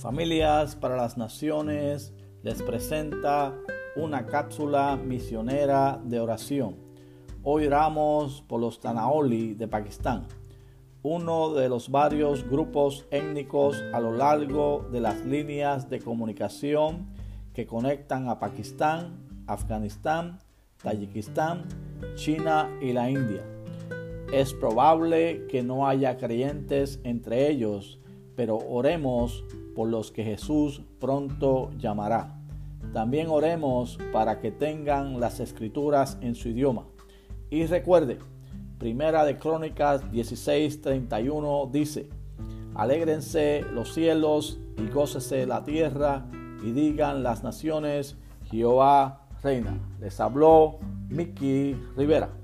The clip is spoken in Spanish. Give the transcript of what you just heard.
Familias para las Naciones les presenta una cápsula misionera de oración. Hoy oramos por los Tanaoli de Pakistán, uno de los varios grupos étnicos a lo largo de las líneas de comunicación que conectan a Pakistán, Afganistán, Tayikistán, China y la India. Es probable que no haya creyentes entre ellos, pero oremos por los que Jesús pronto llamará. También oremos para que tengan las escrituras en su idioma. Y recuerde, Primera de Crónicas 16:31 dice, Alégrense los cielos y gócese la tierra y digan las naciones, Jehová reina. Les habló Miki Rivera.